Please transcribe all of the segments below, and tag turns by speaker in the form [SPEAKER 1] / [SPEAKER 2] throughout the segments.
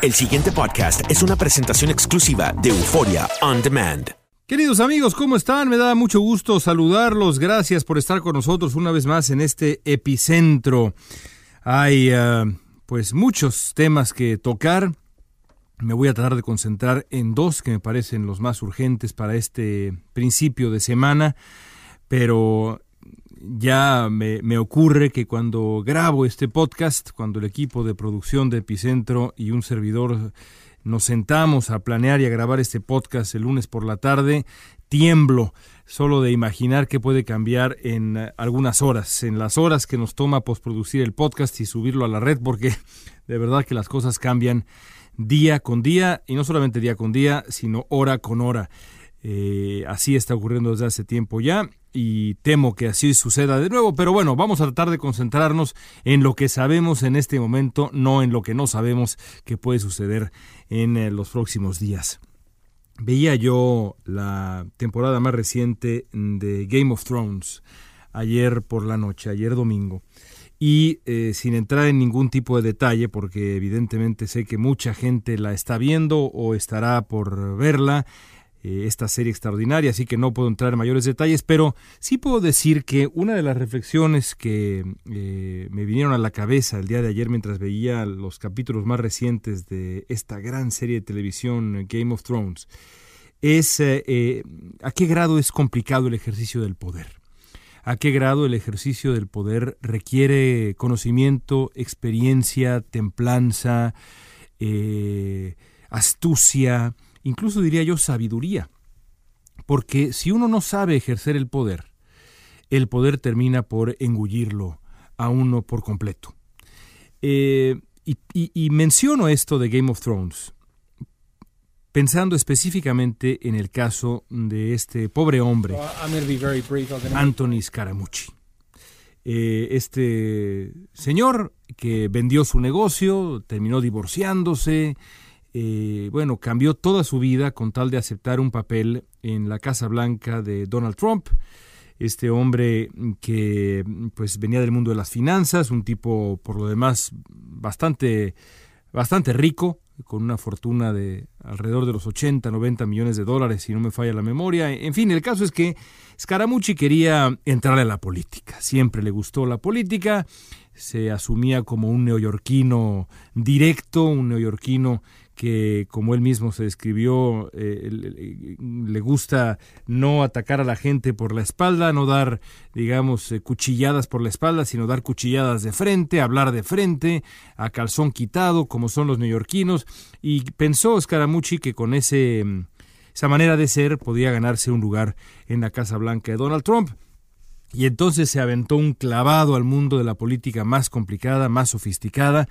[SPEAKER 1] El siguiente podcast es una presentación exclusiva de Euforia On Demand.
[SPEAKER 2] Queridos amigos, ¿cómo están? Me da mucho gusto saludarlos. Gracias por estar con nosotros una vez más en este epicentro. Hay uh, pues muchos temas que tocar. Me voy a tratar de concentrar en dos que me parecen los más urgentes para este principio de semana, pero ya me, me, ocurre que cuando grabo este podcast, cuando el equipo de producción de Epicentro y un servidor nos sentamos a planear y a grabar este podcast el lunes por la tarde, tiemblo solo de imaginar qué puede cambiar en algunas horas, en las horas que nos toma postproducir el podcast y subirlo a la red, porque de verdad que las cosas cambian día con día, y no solamente día con día, sino hora con hora. Eh, así está ocurriendo desde hace tiempo ya y temo que así suceda de nuevo, pero bueno, vamos a tratar de concentrarnos en lo que sabemos en este momento, no en lo que no sabemos que puede suceder en eh, los próximos días. Veía yo la temporada más reciente de Game of Thrones ayer por la noche, ayer domingo, y eh, sin entrar en ningún tipo de detalle, porque evidentemente sé que mucha gente la está viendo o estará por verla, esta serie extraordinaria, así que no puedo entrar en mayores detalles, pero sí puedo decir que una de las reflexiones que eh, me vinieron a la cabeza el día de ayer mientras veía los capítulos más recientes de esta gran serie de televisión Game of Thrones es eh, eh, a qué grado es complicado el ejercicio del poder. A qué grado el ejercicio del poder requiere conocimiento, experiencia, templanza, astucia, incluso diría yo sabiduría, porque si uno no sabe ejercer el poder, el poder termina por engullirlo a uno por completo. Eh, y, y, y, menciono esto de Game of Thrones, pensando específicamente en el caso de este pobre hombre, Anthony Scaramucci. Eh, este señor que vendió su negocio, terminó divorciándose, eh, bueno, cambió toda su vida con tal de aceptar un papel en la Casa Blanca de Donald Trump. Este hombre que pues venía del mundo de las finanzas, un tipo por lo demás bastante, bastante rico, con una fortuna de alrededor de los 80, 90 millones de dólares, si no me falla la memoria. En fin, el caso es que Scaramucci quería entrar a la política. Siempre le gustó la política, se asumía como un neoyorquino directo, un neoyorquino que, como él mismo se describió, eh, le gusta no atacar a la gente por la espalda, no dar, digamos, eh, cuchilladas por la espalda, sino dar cuchilladas de frente, hablar de frente, a calzón quitado, como son los neoyorquinos, y pensó Scaramucci que con ese, esa manera de ser podía ganarse un lugar en la Casa Blanca de Donald Trump. Y entonces se aventó un clavado al mundo de la política más complicada, más sofisticada,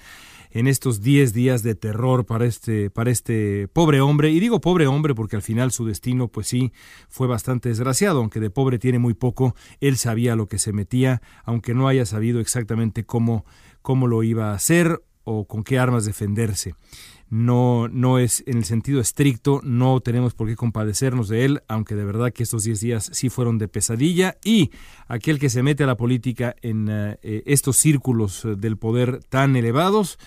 [SPEAKER 2] en estos 10 días de terror para este, para este pobre hombre. Y digo pobre hombre porque al final su destino, pues sí, fue bastante desgraciado, aunque de pobre tiene muy poco, él sabía lo que se metía, aunque no haya sabido exactamente cómo, cómo lo iba a hacer o con qué armas defenderse no, no es en el sentido estricto, no tenemos por qué compadecernos de él, aunque de verdad que estos 10 días sí fueron de pesadilla. Y aquel que se mete a la política en eh, estos círculos del poder tan elevados,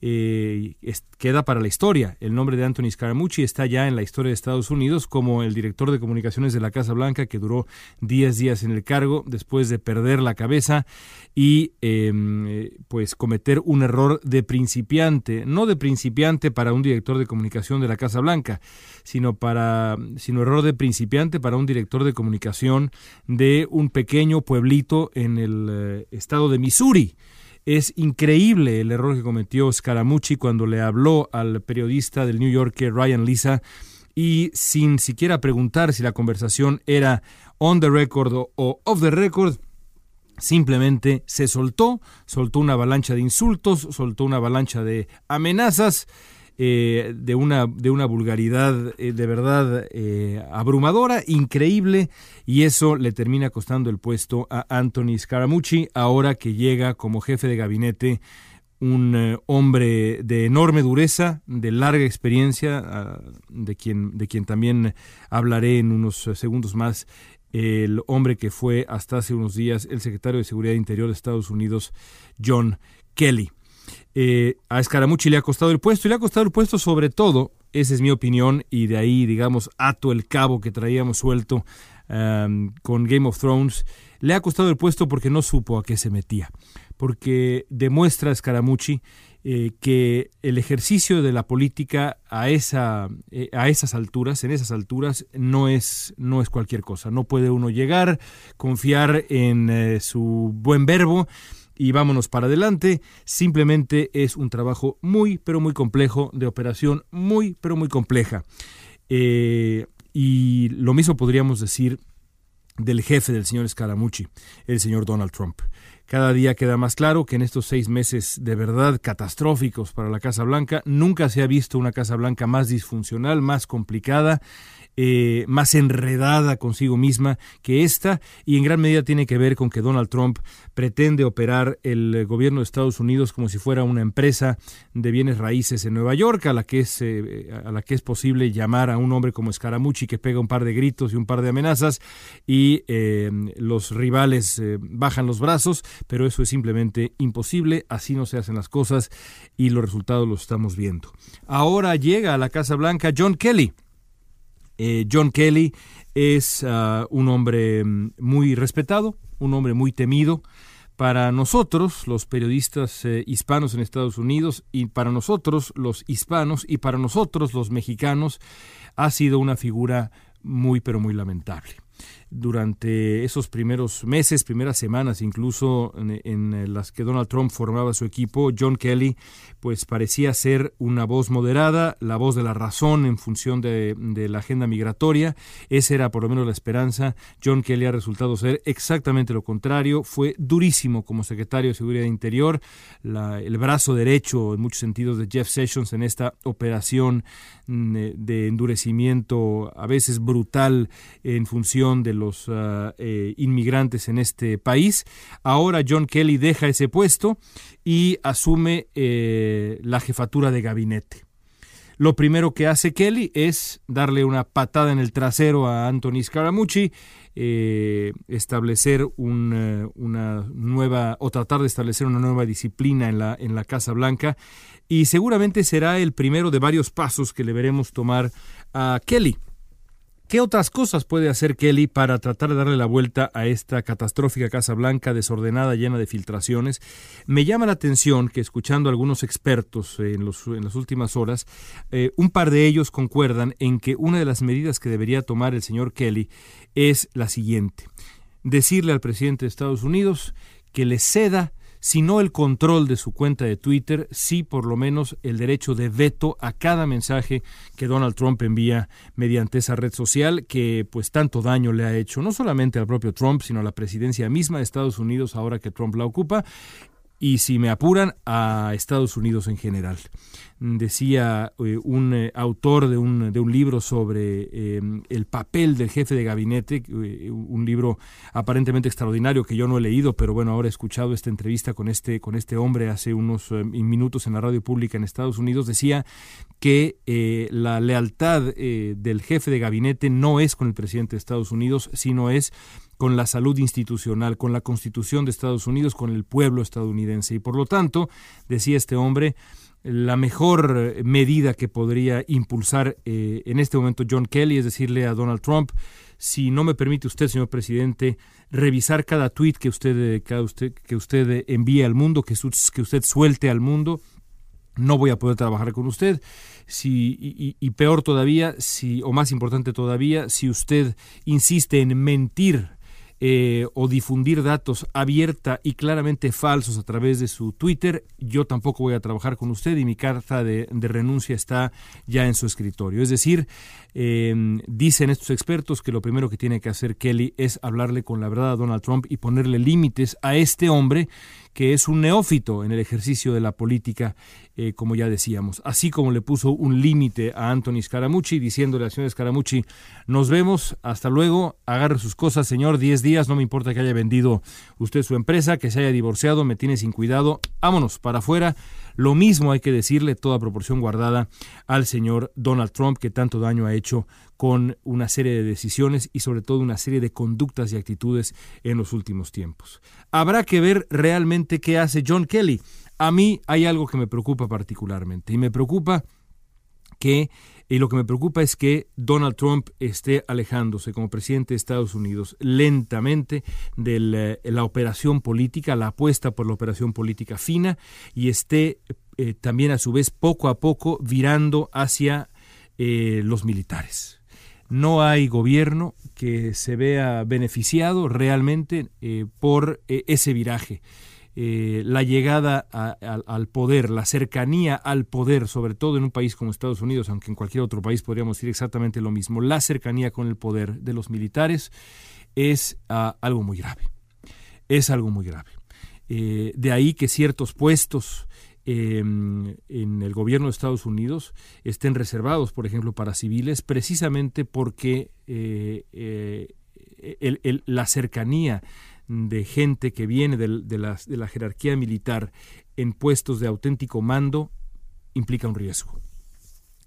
[SPEAKER 2] eh, queda para la historia. El nombre de Anthony Scaramucci está ya en la historia de Estados Unidos como el director de comunicaciones de la Casa Blanca que duró 10 días en el cargo después de perder la cabeza y em, pues cometer un error de principiante, no de principiante para un director de comunicación de la Casa Blanca, sino para sino error de principiante para un director de comunicación de un pequeño pueblito en el eh, estado de Missouri. Es increíble el error que cometió Scaramucci cuando le habló al periodista del New Yorker Ryan Lisa y sin siquiera preguntar si la conversación era on the record o off the record, simplemente se soltó, soltó una avalancha de insultos, soltó una avalancha de amenazas eh, de, una, de una vulgaridad eh, de verdad eh, abrumadora, increíble, y eso le termina costando el puesto a Anthony Scaramucci, ahora que llega como jefe de gabinete un hombre de enorme dureza, de larga experiencia, ah, de quien, de quien también hablaré en unos segundos más, el hombre que fue hasta hace unos días el secretario de Seguridad Interior de Estados Unidos, John Kelly. Eh, a Scaramucci le ha costado el puesto y le ha costado el puesto sobre todo, esa es mi opinión, y de ahí, digamos, ato el cabo que traíamos suelto con Game of Thrones, le ha costado el puesto porque no supo a qué se metía, porque demuestra Scaramucci eh, que el ejercicio de la política a, esa, eh, a esas alturas, en esas alturas, no es, no es cualquier cosa. No puede uno llegar, confiar en eh, su buen verbo y vámonos para adelante. Simplemente es un trabajo muy, pero muy complejo, de operación muy, pero muy compleja. Eh, y lo mismo podríamos decir del jefe del señor Scaramucci, el señor Donald Trump. Cada día queda más claro que en estos seis meses de verdad catastróficos para la Casa Blanca, nunca se ha visto una Casa Blanca más disfuncional, más complicada, eh, más enredada consigo misma que esta y en gran medida tiene que ver con que Donald Trump pretende operar el gobierno de Estados Unidos como si fuera una empresa de bienes raíces en Nueva York a la que es eh, a la que es posible llamar a un hombre como Scaramucci que pega un par de gritos y un par de amenazas y eh, los rivales bajan los brazos pero eso es simplemente imposible así no se hacen las cosas y los resultados los estamos viendo. Ahora llega a la Casa Blanca John Kelly eh, John Kelly es ah, un hombre mm, muy respetado, un hombre muy temido. Para nosotros, los periodistas eh, hispanos en Estados Unidos, y para nosotros, los hispanos, y para nosotros, los mexicanos, ha sido una figura muy, pero muy lamentable durante esos primeros meses, primeras semanas, incluso en, las que Donald Trump formaba su equipo, John Kelly, pues parecía ser una voz moderada, la voz de la razón en función de, la agenda migratoria. Esa era por lo menos la esperanza. John Kelly ha resultado ser exactamente lo contrario. Fue durísimo como secretario de Seguridad Interior, el brazo derecho en muchos sentidos de Jeff Sessions en esta operación mm, de endurecimiento a veces brutal en función de los ah, eh, inmigrantes en este país. Ahora John Kelly deja ese puesto y asume eh, la jefatura de gabinete. Lo primero que hace Kelly es darle una patada en el trasero a Anthony Scaramucci, eh, establecer una nueva o tratar de establecer una nueva disciplina en la, en la Casa Blanca y seguramente será el primero de varios pasos que le veremos tomar a Kelly. ¿Qué otras cosas puede hacer Kelly para tratar de darle la vuelta a esta catastrófica Casa Blanca desordenada, llena de filtraciones? Me llama la atención que escuchando a algunos expertos en, las últimas horas, eh, un par de ellos concuerdan en que una de las medidas que debería tomar el señor Kelly es la siguiente. Decirle al presidente de Estados Unidos que le ceda si no el control de su cuenta de Twitter, sí por lo menos el derecho de veto a cada mensaje que Donald Trump envía mediante esa red social que pues tanto daño le ha hecho no solamente al propio Trump, sino a la presidencia misma de Estados Unidos ahora que Trump la ocupa y si me apuran a Estados Unidos en general. Decía eh, un eh, autor de un, de un, libro sobre eh, el papel del jefe de gabinete, un libro aparentemente extraordinario que yo no he leído, pero bueno, ahora he escuchado esta entrevista con este, con este hombre hace unos minutos en la radio pública en Estados Unidos, decía que la lealtad del jefe de gabinete no es con el presidente de Estados Unidos, sino es con la salud institucional, con la constitución de Estados Unidos, con el pueblo estadounidense. Y por lo tanto, decía este hombre, la mejor medida que podría impulsar eh, en este momento John Kelly es decirle a Donald Trump, si no me permite usted, señor presidente, revisar cada tweet que usted, cada usted, que usted envíe al mundo, que, que usted suelte al mundo, no voy a poder trabajar con usted. Si, y, y, peor todavía, si, o más importante todavía, si usted insiste en mentir eh, o difundir datos abierta y claramente falsos a través de su Twitter, yo tampoco voy a trabajar con usted y mi carta de, renuncia está ya en su escritorio. Es decir, em, dicen estos expertos que lo primero que tiene que hacer Kelly es hablarle con la verdad a Donald Trump y ponerle límites a este hombre que es un neófito en el ejercicio de la política, eh, como ya decíamos. Así como le puso un límite a Anthony Scaramucci, diciéndole al señor Scaramucci, nos vemos, hasta luego, agarre sus cosas, señor, 10 días, no me importa que haya vendido usted su empresa, que se haya divorciado, me tiene sin cuidado, vámonos para afuera. Lo mismo hay que decirle, toda proporción guardada, al señor Donald Trump, que tanto daño ha hecho con una serie de decisiones y sobre todo una serie de conductas y actitudes en los últimos tiempos. Habrá que ver realmente qué hace John Kelly. A mí hay algo que me preocupa particularmente y me preocupa que y lo que me preocupa es que Donald Trump esté alejándose como presidente de Estados Unidos lentamente de la, operación política, la apuesta por la operación política fina y esté eh, también a su vez poco a poco virando hacia eh, los militares no hay gobierno que se vea beneficiado realmente eh, por eh, ese viraje. Eh, la llegada al poder, la cercanía al poder, sobre todo en un país como Estados Unidos, aunque en cualquier otro país podríamos decir exactamente lo mismo, la cercanía con el poder de los militares es ah, algo muy grave. Es algo muy grave. de ahí que ciertos puestos Em, en el gobierno de Estados Unidos estén reservados, por ejemplo, para civiles, precisamente porque eh, eh, la cercanía de gente que viene de, la, jerarquía militar en puestos de auténtico mando implica un riesgo.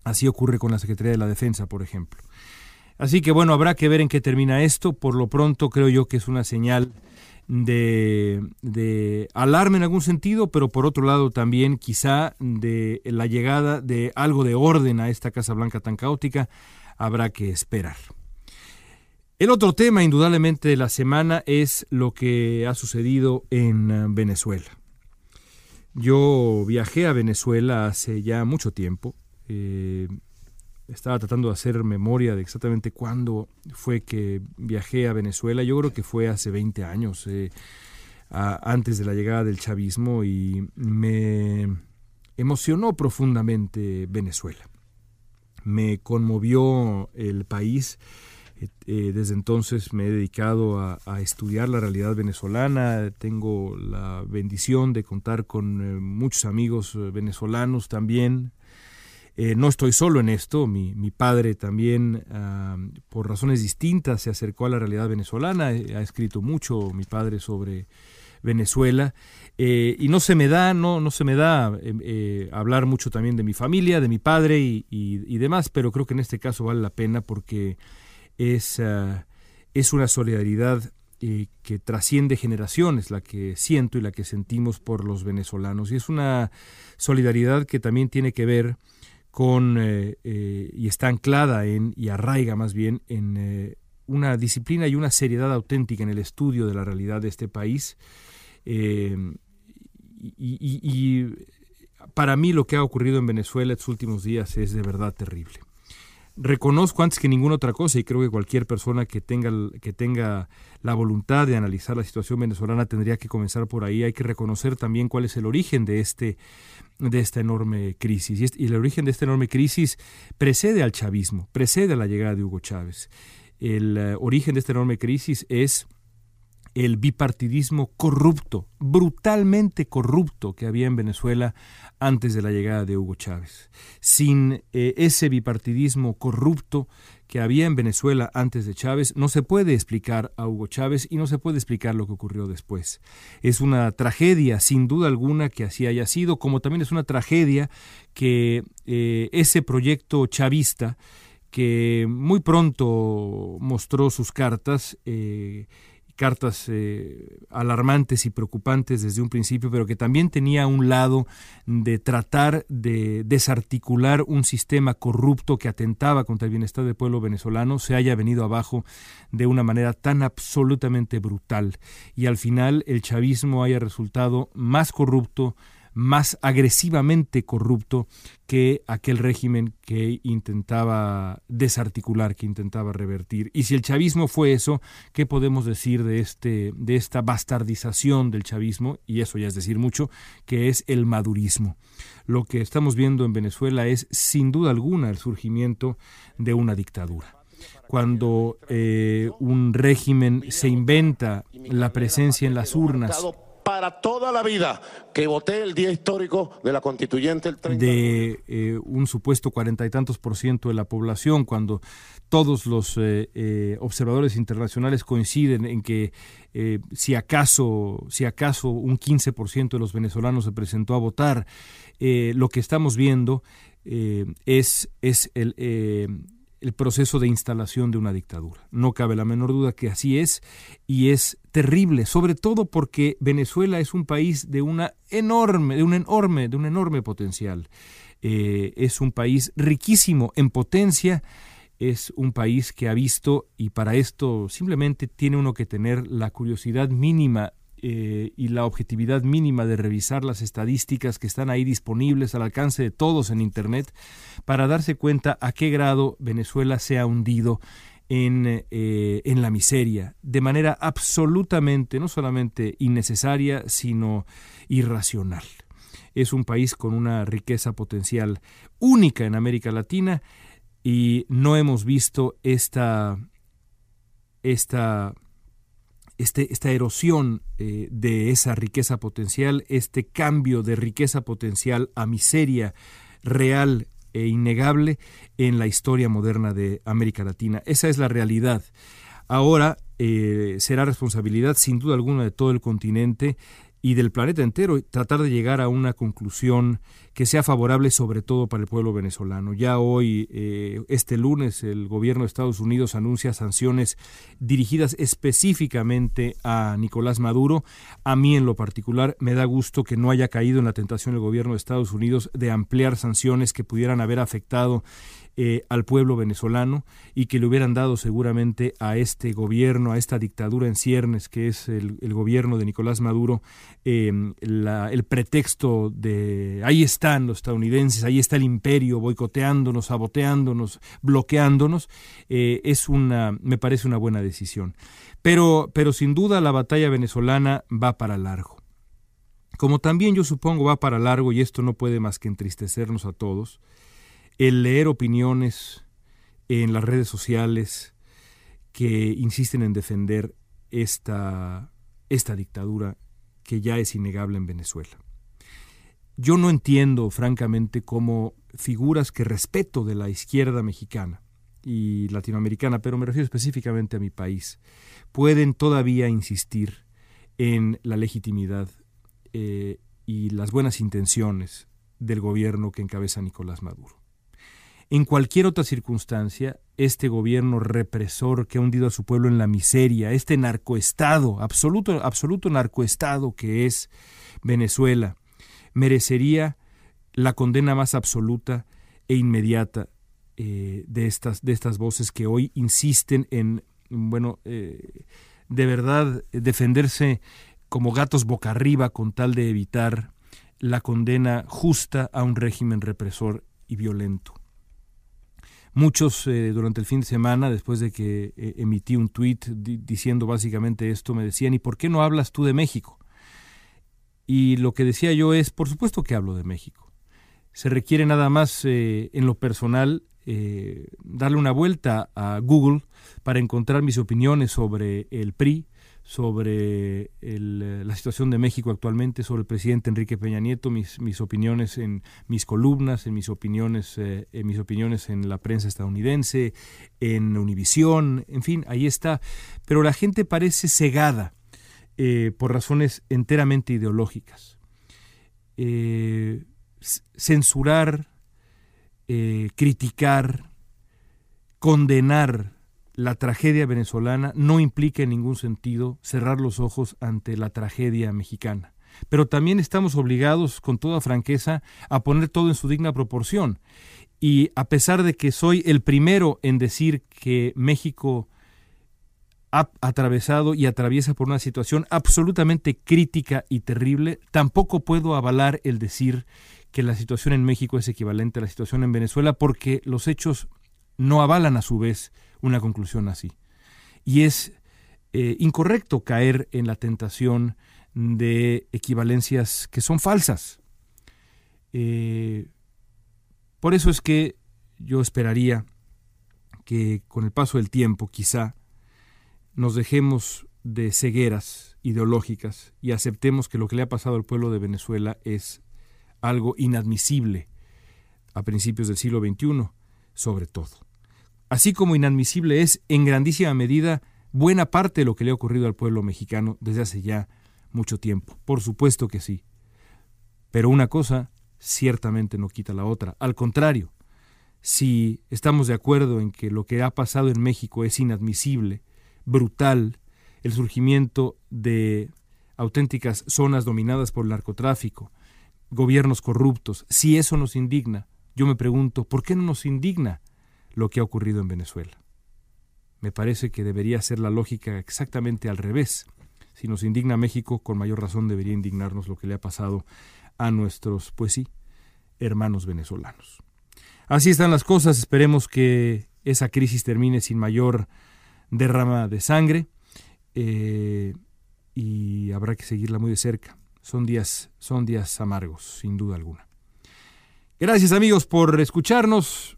[SPEAKER 2] Así ocurre con la Secretaría de la Defensa, por ejemplo. Así que bueno, habrá que ver en qué termina esto. Por lo pronto creo yo que es una señal de, de alarme en algún sentido, pero por otro lado también quizá de la llegada de algo de orden a esta Casa Blanca tan caótica, habrá que esperar. El otro tema, indudablemente, de la semana es lo que ha sucedido en eh, Venezuela. Yo viajé a Venezuela hace ya mucho tiempo. Eh, estaba tratando de hacer memoria de exactamente cuándo fue que viajé a Venezuela. Yo creo que fue hace 20 años, eh, antes de la llegada del chavismo, y me emocionó profundamente Venezuela. Me conmovió el país. Eh, eh, desde entonces me he dedicado a, estudiar la realidad venezolana. Tengo la bendición de contar con muchos amigos venezolanos también. Eh, no estoy solo en esto, mi, padre también, ah, por razones distintas, se acercó a la realidad venezolana, eh, ha escrito mucho mi padre sobre Venezuela, eh, y no se me da, no, no se me da hablar mucho también de mi familia, de mi padre y, demás, pero creo que en este caso vale la pena porque es, ah, es una solidaridad que trasciende generaciones, la que siento y la que sentimos por los venezolanos, y es una solidaridad que también tiene que ver con y está anclada en y arraiga más bien en una disciplina y una seriedad auténtica en el estudio de la realidad de este país. y, y, para mí lo que ha ocurrido en Venezuela estos últimos días es de verdad terrible. Reconozco antes que ninguna otra cosa y creo que cualquier persona que tenga, que tenga la voluntad de analizar la situación venezolana tendría que comenzar por ahí. Hay que reconocer también cuál es el origen de, este, de esta enorme crisis. Y, el origen de esta enorme crisis precede al chavismo, precede a la llegada de Hugo Chávez. El eh, origen de esta enorme crisis es el bipartidismo corrupto, brutalmente corrupto que había en Venezuela antes de la llegada de Hugo Chávez. Sin eh, ese bipartidismo corrupto que había en Venezuela antes de Chávez, no se puede explicar a Hugo Chávez y no se puede explicar lo que ocurrió después. Es una tragedia, sin duda alguna, que así haya sido, como también es una tragedia que eh, ese proyecto chavista, que muy pronto mostró sus cartas, eh, cartas eh, alarmantes y preocupantes desde un principio, pero que también tenía un lado de tratar de desarticular un sistema corrupto que atentaba contra el bienestar del pueblo venezolano, se haya venido abajo de una manera tan absolutamente brutal. Y al final el chavismo haya resultado más corrupto, más agresivamente corrupto que aquel régimen que intentaba desarticular, que intentaba revertir. Y si el chavismo fue eso, ¿qué podemos decir de, este, de esta bastardización del chavismo? Y eso ya es decir mucho, que es el madurismo. Lo que estamos viendo en Venezuela es sin duda alguna el surgimiento de una dictadura cuando eh, un régimen se inventa la presencia en las urnas
[SPEAKER 3] para toda la vida que voté el día histórico de la constituyente
[SPEAKER 2] de eh, un supuesto cuarenta y tantos por ciento de la población cuando todos los eh, eh, observadores internacionales coinciden en que si acaso si acaso un 15 por ciento de los venezolanos se presentó a votar lo que estamos viendo es es el el proceso de instalación de una dictadura. No cabe la menor duda que así es y es terrible, sobre todo porque Venezuela es un país de una enorme, de un enorme, de un enorme potencial. Eh, es un país riquísimo en potencia, es un país que ha visto y para esto simplemente tiene uno que tener la curiosidad mínima eh, y la objetividad mínima de revisar las estadísticas que están ahí disponibles al alcance de todos en Internet para darse cuenta a qué grado Venezuela se ha hundido en, eh, en, la miseria, de manera absolutamente, no solamente innecesaria, sino irracional. Es un país con una riqueza potencial única en América Latina y no hemos visto esta, esta este, esta erosión eh, de esa riqueza potencial, este cambio de riqueza potencial a miseria real e innegable en la historia moderna de América Latina. Esa es la realidad. Ahora eh, será responsabilidad sin duda alguna de todo el continente y del planeta entero tratar de llegar a una conclusión que sea favorable sobre todo para el pueblo venezolano. Ya hoy, eh, este lunes, el gobierno de Estados Unidos anuncia sanciones dirigidas específicamente a Nicolás Maduro. A mí en lo particular me da gusto que no haya caído en la tentación el gobierno de Estados Unidos de ampliar sanciones que pudieran haber afectado eh, al pueblo venezolano y que le hubieran dado seguramente a este gobierno, a esta dictadura en ciernes que es el, gobierno de Nicolás Maduro, em, el pretexto de ahí están los estadounidenses, ahí está el imperio boicoteándonos, saboteándonos, bloqueándonos, eh, es una, me parece una buena decisión. Pero, pero sin duda la batalla venezolana va para largo. Como también yo supongo va para largo, y esto no puede más que entristecernos a todos, el leer opiniones en las redes sociales que insisten en defender esta, esta dictadura que ya es innegable en Venezuela. Yo no entiendo, francamente, cómo figuras que respeto de la izquierda mexicana y latinoamericana, pero me refiero específicamente a mi país, pueden todavía insistir en la legitimidad eh, y las buenas intenciones del gobierno que encabeza Nicolás Maduro. En cualquier otra circunstancia, este gobierno represor que ha hundido a su pueblo en la miseria, este narcoestado, absoluto, absoluto narcoestado que es Venezuela, merecería la condena más absoluta e inmediata eh, de, estas, de estas voces que hoy insisten en, bueno, eh, de verdad defenderse como gatos boca arriba con tal de evitar la condena justa a un régimen represor y violento. Muchos eh, durante el fin de semana, después de que eh, emití un tuit diciendo básicamente esto, me decían, ¿y por qué no hablas tú de México? Y lo que decía yo es, por supuesto que hablo de México. Se requiere nada más eh, en lo personal darle una vuelta a Google para encontrar mis opiniones sobre el PRI, sobre eh, la situación de México actualmente, sobre el presidente Enrique Peña Nieto, mis, opiniones en mis columnas, en mis opiniones, eh, en mis opiniones en la prensa estadounidense, en Univisión, en fin, ahí está. Pero la gente parece cegada eh, por razones enteramente ideológicas. censurar, criticar, condenar la tragedia venezolana no implica en ningún sentido cerrar los ojos ante la tragedia mexicana. Pero también estamos obligados, con toda franqueza, a poner todo en su digna proporción. Y a pesar de que soy el primero en decir que México ha atravesado y atraviesa por una situación absolutamente crítica y terrible, tampoco puedo avalar el decir que la situación en México es equivalente a la situación en Venezuela porque los hechos no avalan a su vez una conclusión así. Y es eh, incorrecto caer en la tentación de equivalencias que son falsas. Eh, por eso es que yo esperaría que con el paso del tiempo quizá nos dejemos de cegueras ideológicas y aceptemos que lo que le ha pasado al pueblo de Venezuela es algo inadmisible a principios del siglo XXI, sobre todo así como inadmisible es en grandísima medida buena parte de lo que le ha ocurrido al pueblo mexicano desde hace ya mucho tiempo. Por supuesto que sí. Pero una cosa ciertamente no quita la otra. Al contrario, si estamos de acuerdo en que lo que ha pasado en México es inadmisible, brutal, el surgimiento de auténticas zonas dominadas por el narcotráfico, gobiernos corruptos, si eso nos indigna, yo me pregunto, ¿por qué no nos indigna lo que ha ocurrido en Venezuela. Me parece que debería ser la lógica exactamente al revés. Si nos indigna México, con mayor razón debería indignarnos lo que le ha pasado a nuestros, pues sí, hermanos venezolanos. Así están las cosas, esperemos que esa crisis termine sin mayor derrama de sangre eh, y habrá que seguirla muy de cerca. Son días, son días amargos, sin duda alguna. Gracias amigos por escucharnos.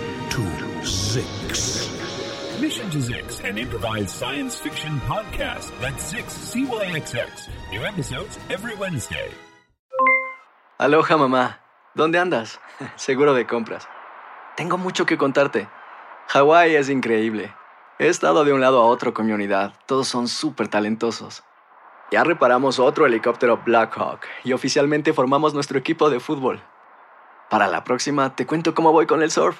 [SPEAKER 4] to Zix.
[SPEAKER 5] Mission to Zix, an improvised science fiction podcast. That's Zix, CYXX. New episodes every Wednesday.
[SPEAKER 6] Aloha, mamá. ¿Dónde andas? Seguro de compras. Tengo mucho que contarte. Hawái es increíble. He estado de un lado a otro con mi unidad. Todos son súper talentosos. Ya reparamos otro helicóptero Blackhawk y oficialmente formamos nuestro equipo de fútbol. Para la próxima te cuento cómo voy con el surf